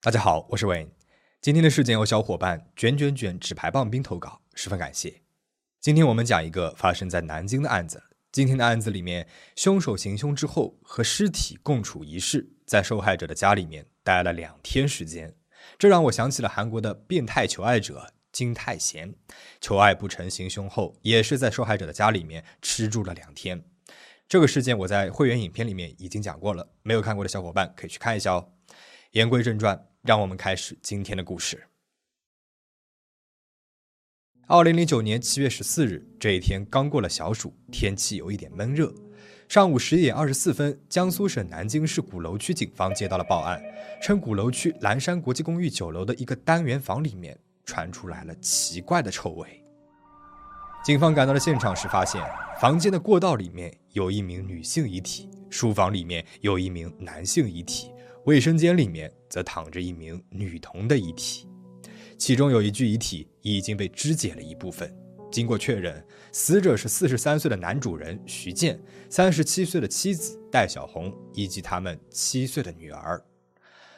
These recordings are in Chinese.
大家好，我是 Wayne。今天的事件由小伙伴卷卷卷纸牌棒冰投稿，十分感谢。今天我们讲一个发生在南京的案子。今天的案子里面，凶手行凶之后和尸体共处一室，在受害者的家里面待了两天时间。这让我想起了韩国的变态求爱者金泰贤，求爱不成行凶后，也是在受害者的家里面吃住了两天。这个事件我在会员影片里面已经讲过了，没有看过的小伙伴可以去看一下哦。言归正传，让我们开始今天的故事。二零零九年七月十四日，这一天刚过了小暑，天气有一点闷热。上午十一点二十四分，江苏省南京市鼓楼区警方接到了报案，称鼓楼区蓝山国际公寓九楼的一个单元房里面传出来了奇怪的臭味。警方赶到了现场时，发现房间的过道里面有一名女性遗体，书房里面有一名男性遗体。卫生间里面则躺着一名女童的遗体，其中有一具遗体已经被肢解了一部分。经过确认，死者是四十三岁的男主人徐建，三十七岁的妻子戴小红以及他们七岁的女儿。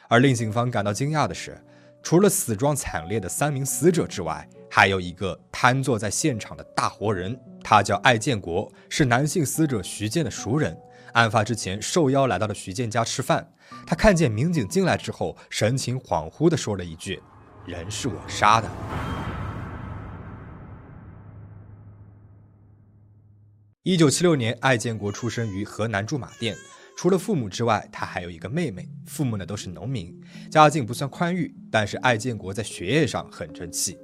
而令警方感到惊讶的是，除了死状惨烈的三名死者之外，还有一个瘫坐在现场的大活人，他叫艾建国，是男性死者徐建的熟人。案发之前，受邀来到了徐建家吃饭。他看见民警进来之后，神情恍惚地说了一句：“人是我杀的。”一九七六年，艾建国出生于河南驻马店。除了父母之外，他还有一个妹妹。父母呢都是农民，家境不算宽裕，但是艾建国在学业上很争气。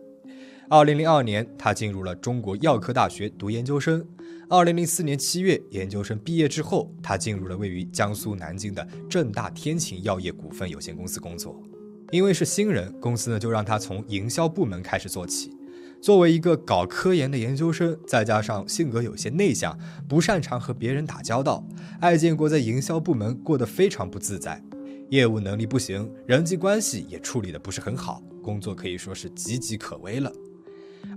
二零零二年，他进入了中国药科大学读研究生。二零零四年七月，研究生毕业之后，他进入了位于江苏南京的正大天晴药业股份有限公司工作。因为是新人，公司呢就让他从营销部门开始做起。作为一个搞科研的研究生，再加上性格有些内向，不擅长和别人打交道，艾建国在营销部门过得非常不自在，业务能力不行，人际关系也处理的不是很好，工作可以说是岌岌可危了。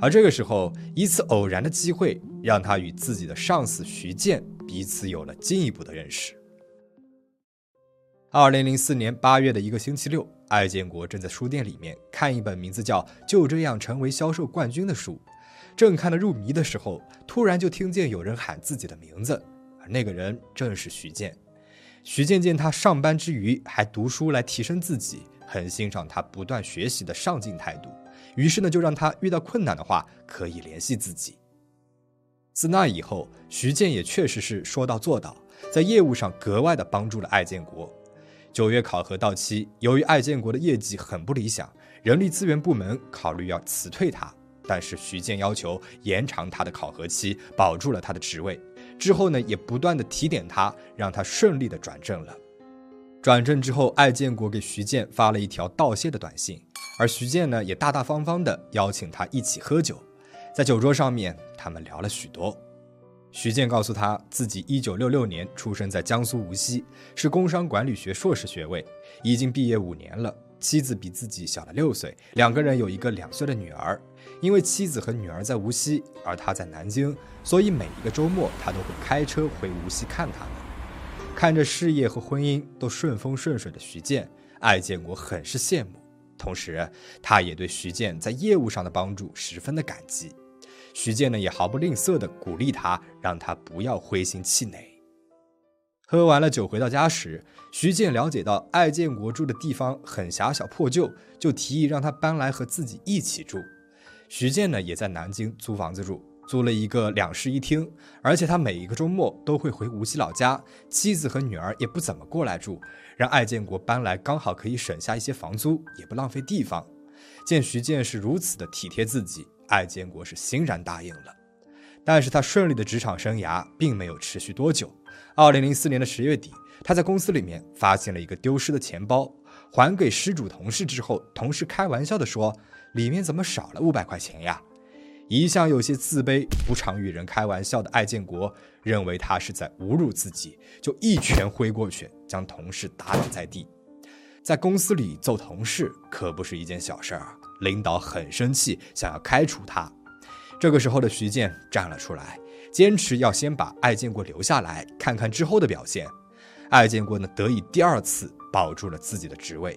而这个时候，一次偶然的机会让他与自己的上司徐建彼此有了进一步的认识。二零零四年八月的一个星期六，艾建国正在书店里面看一本名字叫《就这样成为销售冠军》的书，正看得入迷的时候，突然就听见有人喊自己的名字，而那个人正是徐建。徐建见他上班之余还读书来提升自己，很欣赏他不断学习的上进态度。于是呢，就让他遇到困难的话可以联系自己。自那以后，徐建也确实是说到做到，在业务上格外的帮助了艾建国。九月考核到期，由于艾建国的业绩很不理想，人力资源部门考虑要辞退他，但是徐建要求延长他的考核期，保住了他的职位。之后呢，也不断的提点他，让他顺利的转正了。转正之后，艾建国给徐建发了一条道谢的短信。而徐建呢，也大大方方地邀请他一起喝酒，在酒桌上面，他们聊了许多。徐建告诉他自己，一九六六年出生在江苏无锡，是工商管理学硕士学位，已经毕业五年了。妻子比自己小了六岁，两个人有一个两岁的女儿。因为妻子和女儿在无锡，而他在南京，所以每一个周末他都会开车回无锡看他们。看着事业和婚姻都顺风顺水的徐建，艾建国很是羡慕。同时，他也对徐建在业务上的帮助十分的感激。徐建呢，也毫不吝啬地鼓励他，让他不要灰心气馁。喝完了酒，回到家时，徐建了解到艾建国住的地方很狭小破旧，就提议让他搬来和自己一起住。徐建呢，也在南京租房子住，租了一个两室一厅，而且他每一个周末都会回无锡老家，妻子和女儿也不怎么过来住。让艾建国搬来，刚好可以省下一些房租，也不浪费地方。见徐建是如此的体贴自己，艾建国是欣然答应了。但是他顺利的职场生涯并没有持续多久。二零零四年的十月底，他在公司里面发现了一个丢失的钱包，还给失主同事之后，同事开玩笑的说：“里面怎么少了五百块钱呀？”一向有些自卑、不常与人开玩笑的艾建国，认为他是在侮辱自己，就一拳挥过去，将同事打倒在地。在公司里揍同事可不是一件小事儿！领导很生气，想要开除他。这个时候的徐建站了出来，坚持要先把艾建国留下来，看看之后的表现。艾建国呢，得以第二次保住了自己的职位。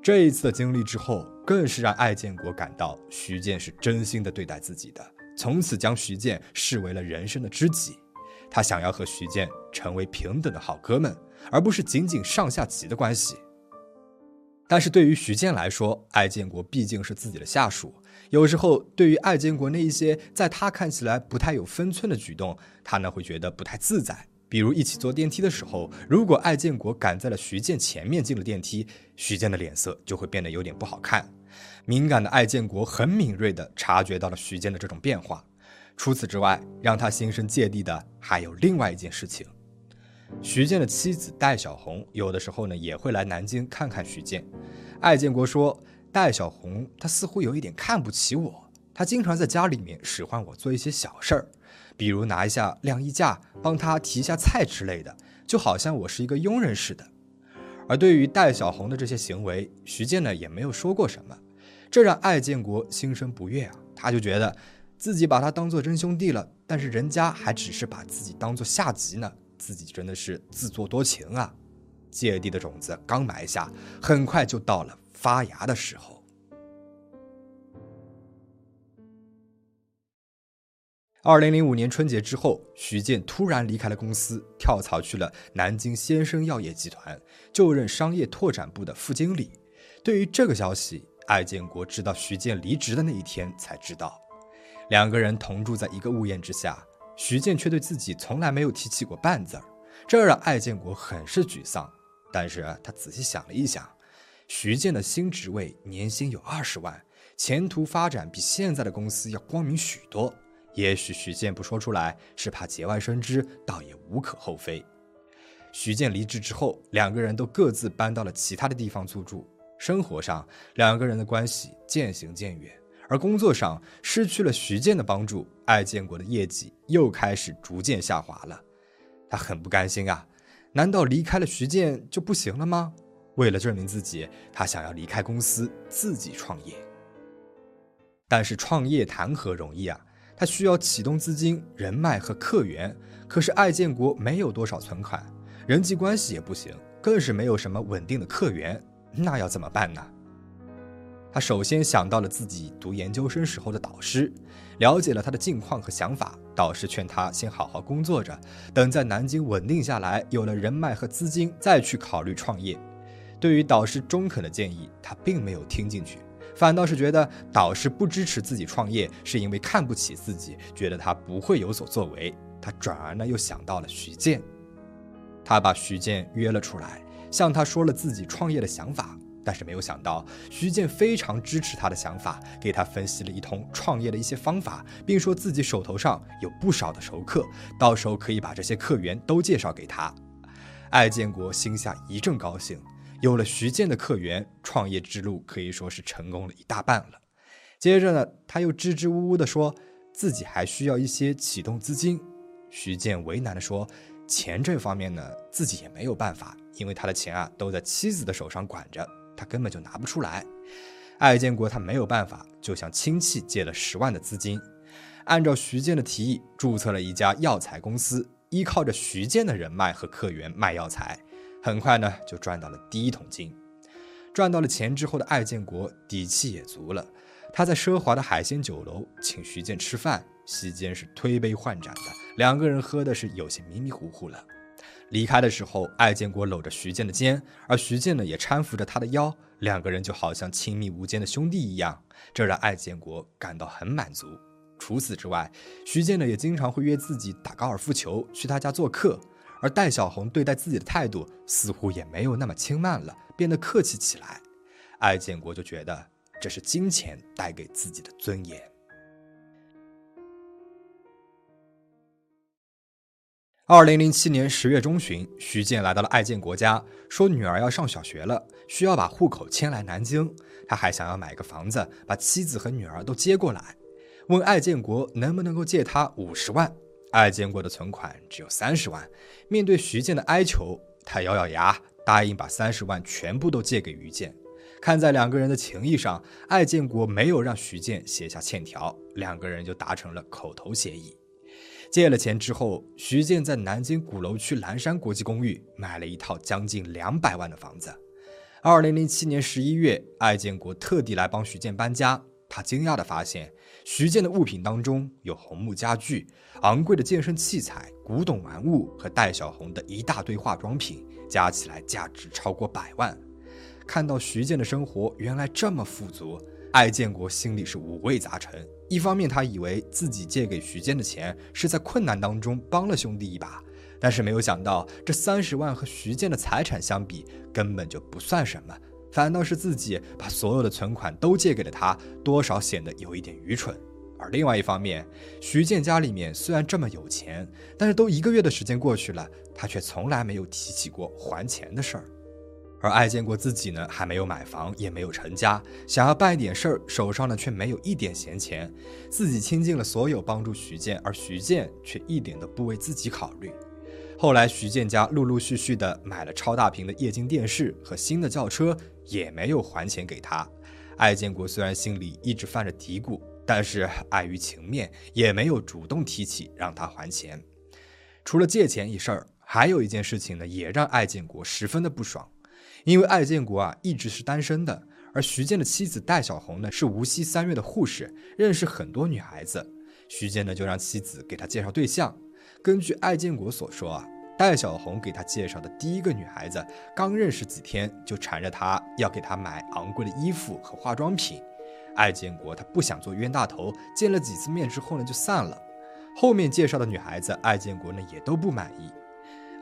这一次的经历之后，更是让艾建国感到徐建是真心的对待自己的，从此将徐建视为了人生的知己。他想要和徐建成为平等的好哥们，而不是仅仅上下级的关系。但是对于徐建来说，艾建国毕竟是自己的下属，有时候对于艾建国那一些在他看起来不太有分寸的举动，他呢会觉得不太自在。比如一起坐电梯的时候，如果艾建国赶在了徐建前面进了电梯，徐建的脸色就会变得有点不好看。敏感的艾建国很敏锐地察觉到了徐建的这种变化。除此之外，让他心生芥蒂的还有另外一件事情。徐建的妻子戴小红有的时候呢也会来南京看看徐建。艾建国说，戴小红她似乎有一点看不起我，她经常在家里面使唤我做一些小事儿。比如拿一下晾衣架，帮她提一下菜之类的，就好像我是一个佣人似的。而对于戴小红的这些行为，徐建呢也没有说过什么，这让艾建国心生不悦啊。他就觉得自己把他当做真兄弟了，但是人家还只是把自己当做下级呢，自己真的是自作多情啊。芥蒂的种子刚埋下，很快就到了发芽的时候。二零零五年春节之后，徐建突然离开了公司，跳槽去了南京先生药业集团，就任商业拓展部的副经理。对于这个消息，艾建国直到徐建离职的那一天才知道。两个人同住在一个屋檐之下，徐建却对自己从来没有提起过半字儿，这让艾建国很是沮丧。但是他仔细想了一想，徐建的新职位年薪有二十万，前途发展比现在的公司要光明许多。也许徐建不说出来，是怕节外生枝，倒也无可厚非。徐建离职之后，两个人都各自搬到了其他的地方租住。生活上，两个人的关系渐行渐远；而工作上，失去了徐建的帮助，艾建国的业绩又开始逐渐下滑了。他很不甘心啊！难道离开了徐建就不行了吗？为了证明自己，他想要离开公司，自己创业。但是创业谈何容易啊！他需要启动资金、人脉和客源，可是艾建国没有多少存款，人际关系也不行，更是没有什么稳定的客源，那要怎么办呢？他首先想到了自己读研究生时候的导师，了解了他的近况和想法。导师劝他先好好工作着，等在南京稳定下来，有了人脉和资金，再去考虑创业。对于导师中肯的建议，他并没有听进去。反倒是觉得导师不支持自己创业，是因为看不起自己，觉得他不会有所作为。他转而呢又想到了徐建，他把徐建约了出来，向他说了自己创业的想法。但是没有想到，徐建非常支持他的想法，给他分析了一通创业的一些方法，并说自己手头上有不少的熟客，到时候可以把这些客源都介绍给他。艾建国心下一阵高兴。有了徐建的客源，创业之路可以说是成功了一大半了。接着呢，他又支支吾吾地说自己还需要一些启动资金。徐建为难地说：“钱这方面呢，自己也没有办法，因为他的钱啊都在妻子的手上管着，他根本就拿不出来。”艾建国他没有办法，就向亲戚借了十万的资金，按照徐建的提议注册了一家药材公司，依靠着徐建的人脉和客源卖药材。很快呢，就赚到了第一桶金。赚到了钱之后的艾建国底气也足了，他在奢华的海鲜酒楼请徐建吃饭，席间是推杯换盏的，两个人喝的是有些迷迷糊糊了。离开的时候，艾建国搂着徐建的肩，而徐建呢也搀扶着他的腰，两个人就好像亲密无间的兄弟一样，这让艾建国感到很满足。除此之外，徐建呢也经常会约自己打高尔夫球，去他家做客。而戴小红对待自己的态度似乎也没有那么轻慢了，变得客气起来。艾建国就觉得这是金钱带给自己的尊严。二零零七年十月中旬，徐建来到了艾建国家，说女儿要上小学了，需要把户口迁来南京。他还想要买个房子，把妻子和女儿都接过来，问艾建国能不能够借他五十万。艾建国的存款只有三十万，面对徐建的哀求，他咬咬牙答应把三十万全部都借给于建。看在两个人的情谊上，艾建国没有让徐建写下欠条，两个人就达成了口头协议。借了钱之后，徐建在南京鼓楼区蓝山国际公寓买了一套将近两百万的房子。二零零七年十一月，艾建国特地来帮徐建搬家。他惊讶地发现，徐建的物品当中有红木家具、昂贵的健身器材、古董玩物和戴小红的一大堆化妆品，加起来价值超过百万。看到徐建的生活原来这么富足，艾建国心里是五味杂陈。一方面，他以为自己借给徐建的钱是在困难当中帮了兄弟一把。但是没有想到，这三十万和徐建的财产相比，根本就不算什么，反倒是自己把所有的存款都借给了他，多少显得有一点愚蠢。而另外一方面，徐建家里面虽然这么有钱，但是都一个月的时间过去了，他却从来没有提起过还钱的事儿。而艾建国自己呢，还没有买房，也没有成家，想要办点事儿，手上呢却没有一点闲钱，自己倾尽了所有帮助徐建，而徐建却一点都不为自己考虑。后来，徐建家陆陆续续的买了超大屏的液晶电视和新的轿车，也没有还钱给他。艾建国虽然心里一直犯着嘀咕，但是碍于情面，也没有主动提起让他还钱。除了借钱一事儿，还有一件事情呢，也让艾建国十分的不爽。因为艾建国啊一直是单身的，而徐建的妻子戴小红呢是无锡三院的护士，认识很多女孩子。徐建呢就让妻子给他介绍对象。根据艾建国所说啊，戴小红给他介绍的第一个女孩子，刚认识几天就缠着他要给他买昂贵的衣服和化妆品。艾建国他不想做冤大头，见了几次面之后呢就散了。后面介绍的女孩子，艾建国呢也都不满意。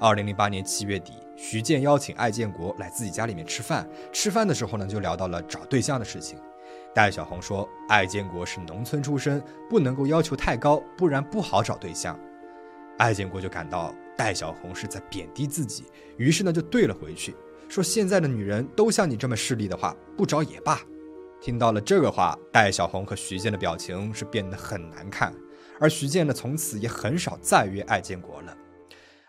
二零零八年七月底，徐建邀请艾建国来自己家里面吃饭。吃饭的时候呢，就聊到了找对象的事情。戴小红说，艾建国是农村出身，不能够要求太高，不然不好找对象。艾建国就感到戴小红是在贬低自己，于是呢就怼了回去，说现在的女人都像你这么势利的话，不找也罢。听到了这个话，戴小红和徐建的表情是变得很难看，而徐建呢从此也很少再约艾建国了。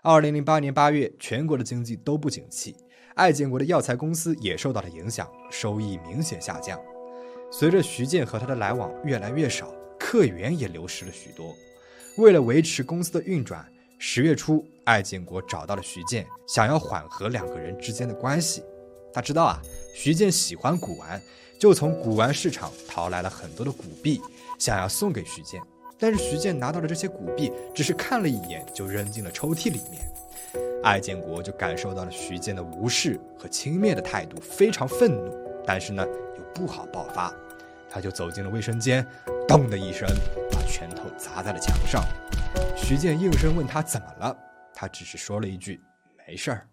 二零零八年八月，全国的经济都不景气，艾建国的药材公司也受到了影响，收益明显下降。随着徐建和他的来往越来越少，客源也流失了许多。为了维持公司的运转，十月初，艾建国找到了徐建，想要缓和两个人之间的关系。他知道啊，徐建喜欢古玩，就从古玩市场淘来了很多的古币，想要送给徐建。但是徐建拿到了这些古币，只是看了一眼就扔进了抽屉里面。艾建国就感受到了徐建的无视和轻蔑的态度，非常愤怒，但是呢，又不好爆发。他就走进了卫生间，咚的一声，把拳头砸在了墙上。徐建应声问他怎么了，他只是说了一句没事儿。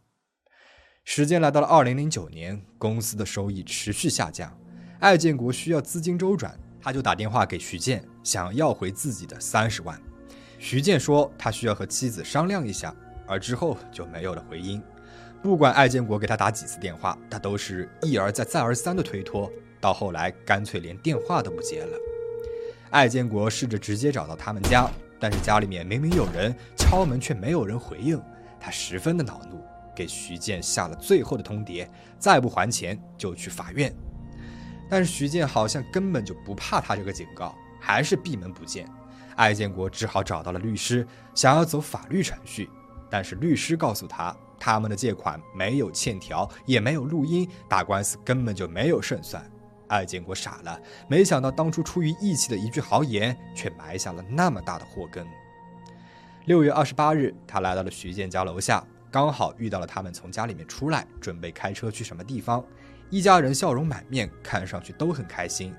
时间来到了二零零九年，公司的收益持续下降，艾建国需要资金周转，他就打电话给徐建，想要回自己的三十万。徐建说他需要和妻子商量一下，而之后就没有了回音。不管艾建国给他打几次电话，他都是一而再再而三的推脱。到后来，干脆连电话都不接了。艾建国试着直接找到他们家，但是家里面明明有人敲门，却没有人回应。他十分的恼怒，给徐建下了最后的通牒：再不还钱就去法院。但是徐建好像根本就不怕他这个警告，还是闭门不见。艾建国只好找到了律师，想要走法律程序，但是律师告诉他，他们的借款没有欠条，也没有录音，打官司根本就没有胜算。艾建国傻了，没想到当初出于义气的一句豪言，却埋下了那么大的祸根。六月二十八日，他来到了徐建家楼下，刚好遇到了他们从家里面出来，准备开车去什么地方。一家人笑容满面，看上去都很开心。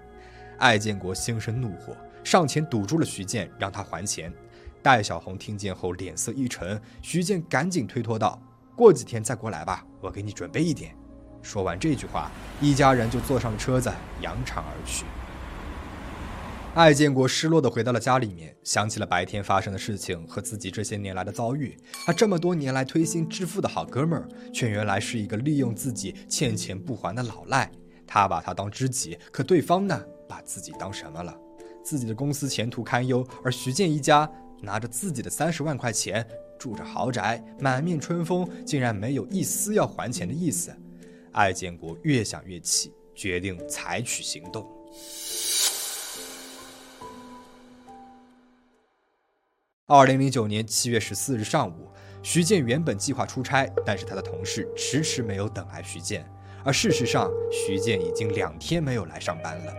艾建国心生怒火，上前堵住了徐建，让他还钱。戴小红听见后脸色一沉，徐建赶紧推脱道：“过几天再过来吧，我给你准备一点。”说完这句话，一家人就坐上车子，扬长而去。艾建国失落地回到了家里面，想起了白天发生的事情和自己这些年来的遭遇。他这么多年来推心置腹的好哥们儿，却原来是一个利用自己欠钱不还的老赖。他把他当知己，可对方呢，把自己当什么了？自己的公司前途堪忧，而徐建一家拿着自己的三十万块钱，住着豪宅，满面春风，竟然没有一丝要还钱的意思。艾建国越想越气，决定采取行动。二零零九年七月十四日上午，徐建原本计划出差，但是他的同事迟迟没有等来徐建，而事实上，徐建已经两天没有来上班了。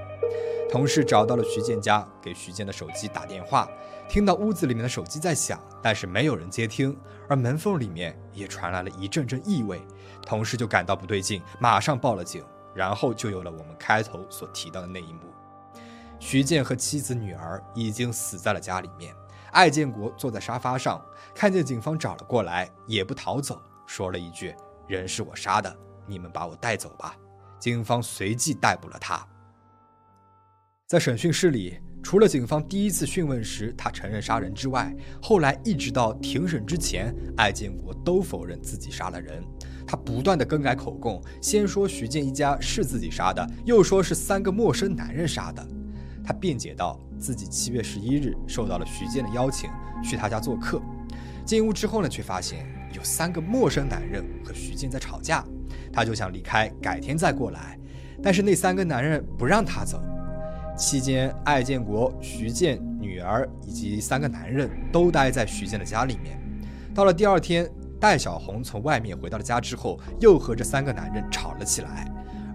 同事找到了徐建家，给徐建的手机打电话，听到屋子里面的手机在响，但是没有人接听，而门缝里面也传来了一阵阵异味。同事就感到不对劲，马上报了警，然后就有了我们开头所提到的那一幕：徐建和妻子、女儿已经死在了家里面。艾建国坐在沙发上，看见警方找了过来，也不逃走，说了一句：“人是我杀的，你们把我带走吧。”警方随即逮捕了他。在审讯室里，除了警方第一次讯问时他承认杀人之外，后来一直到庭审之前，艾建国都否认自己杀了人。他不断的更改口供，先说徐建一家是自己杀的，又说是三个陌生男人杀的。他辩解道，自己七月十一日受到了徐建的邀请，去他家做客。进屋之后呢，却发现有三个陌生男人和徐建在吵架，他就想离开，改天再过来。但是那三个男人不让他走。期间，艾建国、徐建女儿以及三个男人都待在徐建的家里面。到了第二天，戴小红从外面回到了家之后，又和这三个男人吵了起来。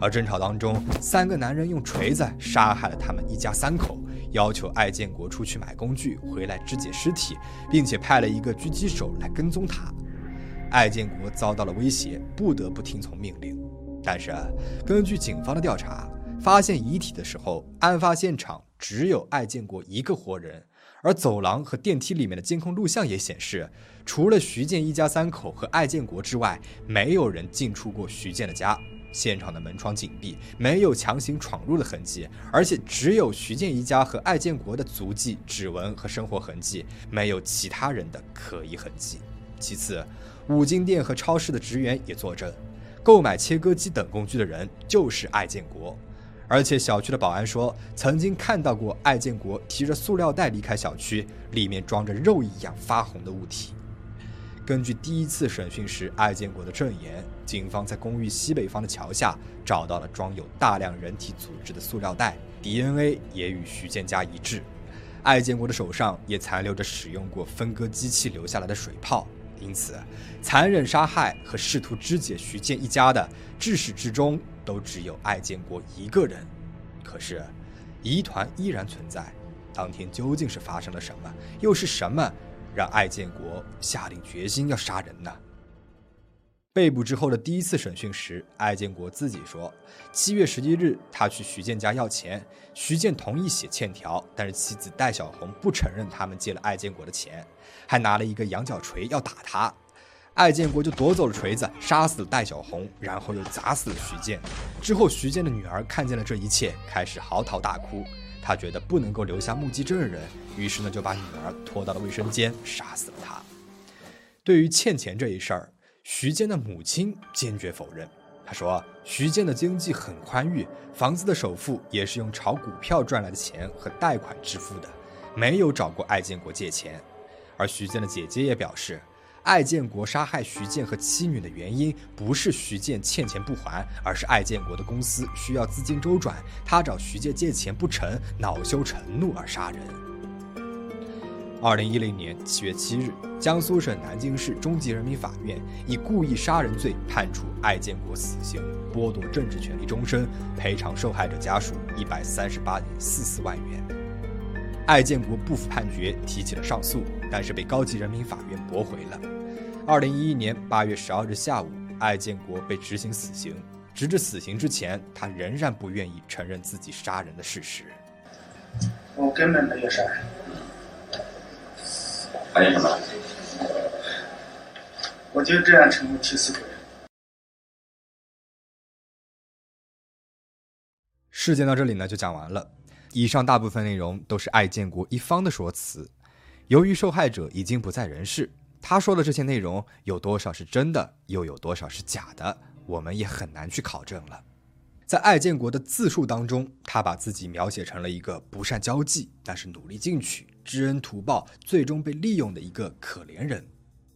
而争吵当中，三个男人用锤子杀害了他们一家三口，要求艾建国出去买工具回来肢解尸体，并且派了一个狙击手来跟踪他。艾建国遭到了威胁，不得不听从命令。但是，根据警方的调查。发现遗体的时候，案发现场只有艾建国一个活人，而走廊和电梯里面的监控录像也显示，除了徐建一家三口和艾建国之外，没有人进出过徐建的家。现场的门窗紧闭，没有强行闯入的痕迹，而且只有徐建一家和艾建国的足迹、指纹和生活痕迹，没有其他人的可疑痕迹。其次，五金店和超市的职员也作证，购买切割机等工具的人就是艾建国。而且小区的保安说，曾经看到过艾建国提着塑料袋离开小区，里面装着肉一样发红的物体。根据第一次审讯时艾建国的证言，警方在公寓西北方的桥下找到了装有大量人体组织的塑料袋，DNA 也与徐建家一致。艾建国的手上也残留着使用过分割机器留下来的水泡。因此，残忍杀害和试图肢解徐建一家的，至始至终都只有艾建国一个人。可是，疑团依然存在。当天究竟是发生了什么？又是什么让艾建国下定决心要杀人呢？被捕之后的第一次审讯时，艾建国自己说：“七月十一日，他去徐建家要钱，徐建同意写欠条，但是妻子戴小红不承认他们借了艾建国的钱，还拿了一个羊角锤要打他。艾建国就夺走了锤子，杀死了戴小红，然后又砸死了徐建。之后，徐建的女儿看见了这一切，开始嚎啕大哭。他觉得不能够留下目击证人，于是呢就把女儿拖到了卫生间，杀死了她。对于欠钱这一事儿。”徐坚的母亲坚决否认。他说：“徐建的经济很宽裕，房子的首付也是用炒股票赚来的钱和贷款支付的，没有找过艾建国借钱。”而徐建的姐姐也表示，艾建国杀害徐建和妻女的原因不是徐建欠钱不还，而是艾建国的公司需要资金周转，他找徐建借钱不成，恼羞成怒而杀人。二零一零年七月七日，江苏省南京市中级人民法院以故意杀人罪判处艾建国死刑，剥夺政治权利终身，赔偿受害者家属一百三十八点四四万元。艾建国不服判决，提起了上诉，但是被高级人民法院驳回了。二零一一年八月十二日下午，艾建国被执行死刑，直至死刑之前，他仍然不愿意承认自己杀人的事实。我根本没有杀人。还有什么？我就这样成为替死鬼。事件到这里呢就讲完了。以上大部分内容都是艾建国一方的说辞。由于受害者已经不在人世，他说的这些内容有多少是真的，又有多少是假的，我们也很难去考证了。在艾建国的自述当中，他把自己描写成了一个不善交际，但是努力进取。知恩图报，最终被利用的一个可怜人。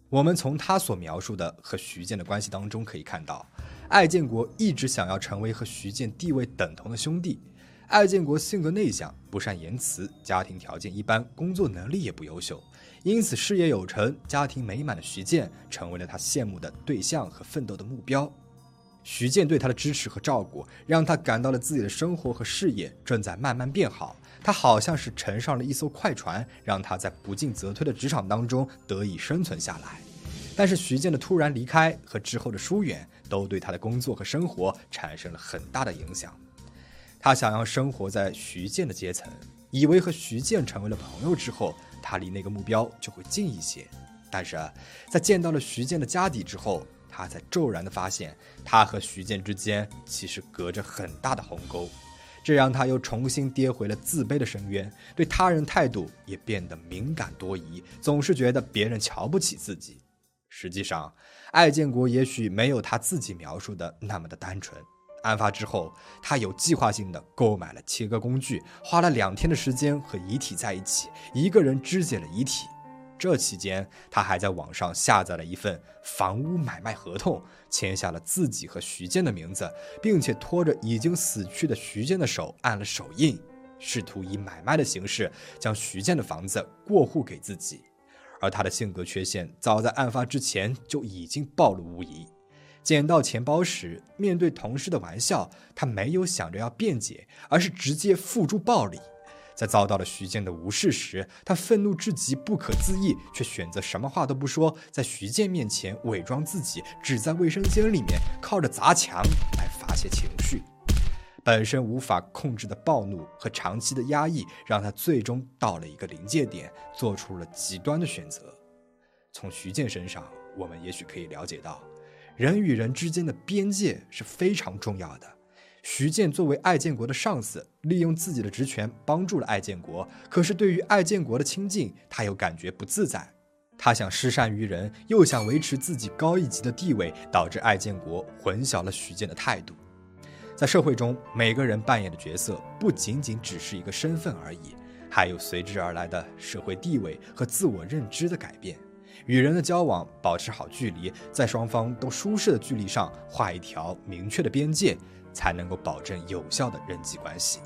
我们从他所描述的和徐建的关系当中可以看到，艾建国一直想要成为和徐建地位等同的兄弟。艾建国性格内向，不善言辞，家庭条件一般，工作能力也不优秀，因此事业有成、家庭美满的徐建成为了他羡慕的对象和奋斗的目标。徐建对他的支持和照顾，让他感到了自己的生活和事业正在慢慢变好。他好像是乘上了一艘快船，让他在不进则退的职场当中得以生存下来。但是徐建的突然离开和之后的疏远，都对他的工作和生活产生了很大的影响。他想要生活在徐建的阶层，以为和徐建成为了朋友之后，他离那个目标就会近一些。但是，在见到了徐建的家底之后，他才骤然的发现，他和徐建之间其实隔着很大的鸿沟，这让他又重新跌回了自卑的深渊，对他人态度也变得敏感多疑，总是觉得别人瞧不起自己。实际上，艾建国也许没有他自己描述的那么的单纯。案发之后，他有计划性的购买了切割工具，花了两天的时间和遗体在一起，一个人肢解了遗体。这期间，他还在网上下载了一份房屋买卖合同，签下了自己和徐建的名字，并且拖着已经死去的徐建的手按了手印，试图以买卖的形式将徐建的房子过户给自己。而他的性格缺陷，早在案发之前就已经暴露无遗。捡到钱包时，面对同事的玩笑，他没有想着要辩解，而是直接付诸暴力。在遭到了徐建的无视时，他愤怒至极，不可自抑，却选择什么话都不说，在徐建面前伪装自己，只在卫生间里面靠着砸墙来发泄情绪。本身无法控制的暴怒和长期的压抑，让他最终到了一个临界点，做出了极端的选择。从徐建身上，我们也许可以了解到，人与人之间的边界是非常重要的。徐建作为艾建国的上司，利用自己的职权帮助了艾建国。可是对于艾建国的亲近，他又感觉不自在。他想施善于人，又想维持自己高一级的地位，导致艾建国混淆了徐建的态度。在社会中，每个人扮演的角色不仅仅只是一个身份而已，还有随之而来的社会地位和自我认知的改变。与人的交往，保持好距离，在双方都舒适的距离上画一条明确的边界。才能够保证有效的人际关系。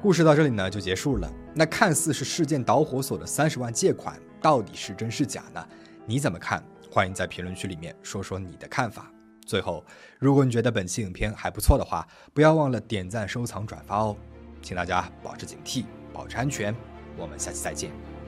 故事到这里呢就结束了。那看似是事件导火索的三十万借款，到底是真是假呢？你怎么看？欢迎在评论区里面说说你的看法。最后，如果你觉得本期影片还不错的话，不要忘了点赞、收藏、转发哦。请大家保持警惕，保持安全。我们下期再见。